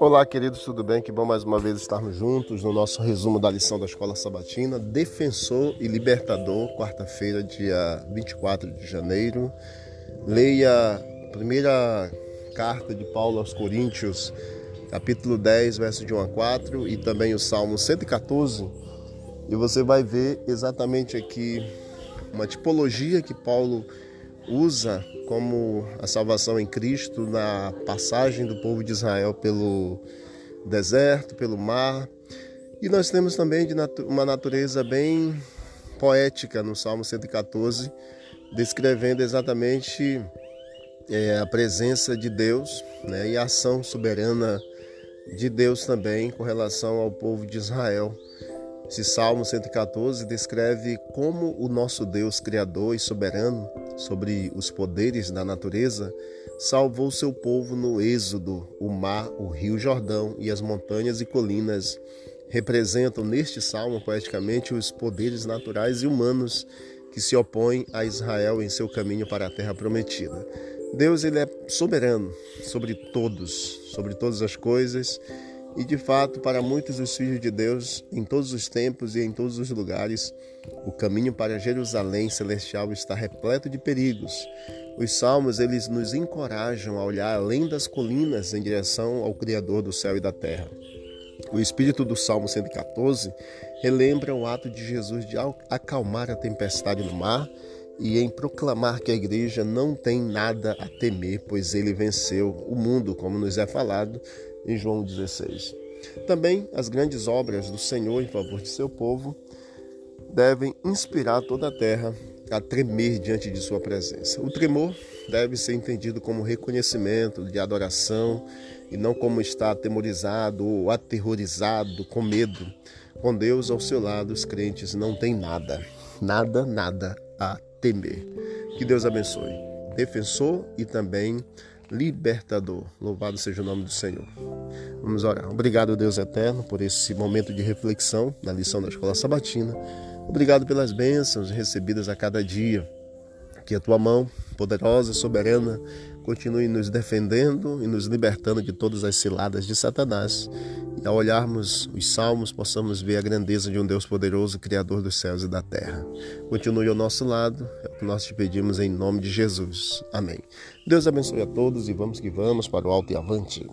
Olá, queridos, tudo bem? Que bom mais uma vez estarmos juntos no nosso resumo da lição da Escola Sabatina, Defensor e Libertador, quarta-feira, dia 24 de janeiro. Leia a primeira carta de Paulo aos Coríntios, capítulo 10, verso de 1 a 4, e também o Salmo 114, e você vai ver exatamente aqui uma tipologia que Paulo usa como a salvação em Cristo na passagem do povo de Israel pelo deserto, pelo mar. E nós temos também de uma natureza bem poética no Salmo 114, descrevendo exatamente é, a presença de Deus né, e a ação soberana de Deus também com relação ao povo de Israel. Esse Salmo 114 descreve como o nosso Deus, Criador e soberano sobre os poderes da natureza, salvou seu povo no Êxodo. O mar, o rio Jordão e as montanhas e colinas representam neste salmo poeticamente os poderes naturais e humanos que se opõem a Israel em seu caminho para a terra prometida. Deus ele é soberano sobre todos, sobre todas as coisas e de fato, para muitos dos filhos de Deus, em todos os tempos e em todos os lugares, o caminho para Jerusalém celestial está repleto de perigos. Os salmos eles nos encorajam a olhar além das colinas em direção ao Criador do céu e da terra. O espírito do Salmo 114 relembra o ato de Jesus de acalmar a tempestade no mar e em proclamar que a igreja não tem nada a temer, pois ele venceu o mundo, como nos é falado em João 16. Também as grandes obras do Senhor em favor de seu povo devem inspirar toda a terra a tremer diante de sua presença. O tremor deve ser entendido como reconhecimento de adoração e não como estar atemorizado ou aterrorizado com medo. Com Deus ao seu lado, os crentes não têm nada, nada, nada a temer. Que Deus abençoe. Defensor e também libertador. Louvado seja o nome do Senhor. Vamos orar. Obrigado, Deus eterno, por esse momento de reflexão na lição da escola sabatina. Obrigado pelas bênçãos recebidas a cada dia. Que a tua mão poderosa e soberana continue nos defendendo e nos libertando de todas as ciladas de Satanás. E ao olharmos os salmos, possamos ver a grandeza de um Deus poderoso, Criador dos céus e da terra. Continue ao nosso lado, é o que nós te pedimos em nome de Jesus. Amém. Deus abençoe a todos e vamos que vamos para o alto e avante.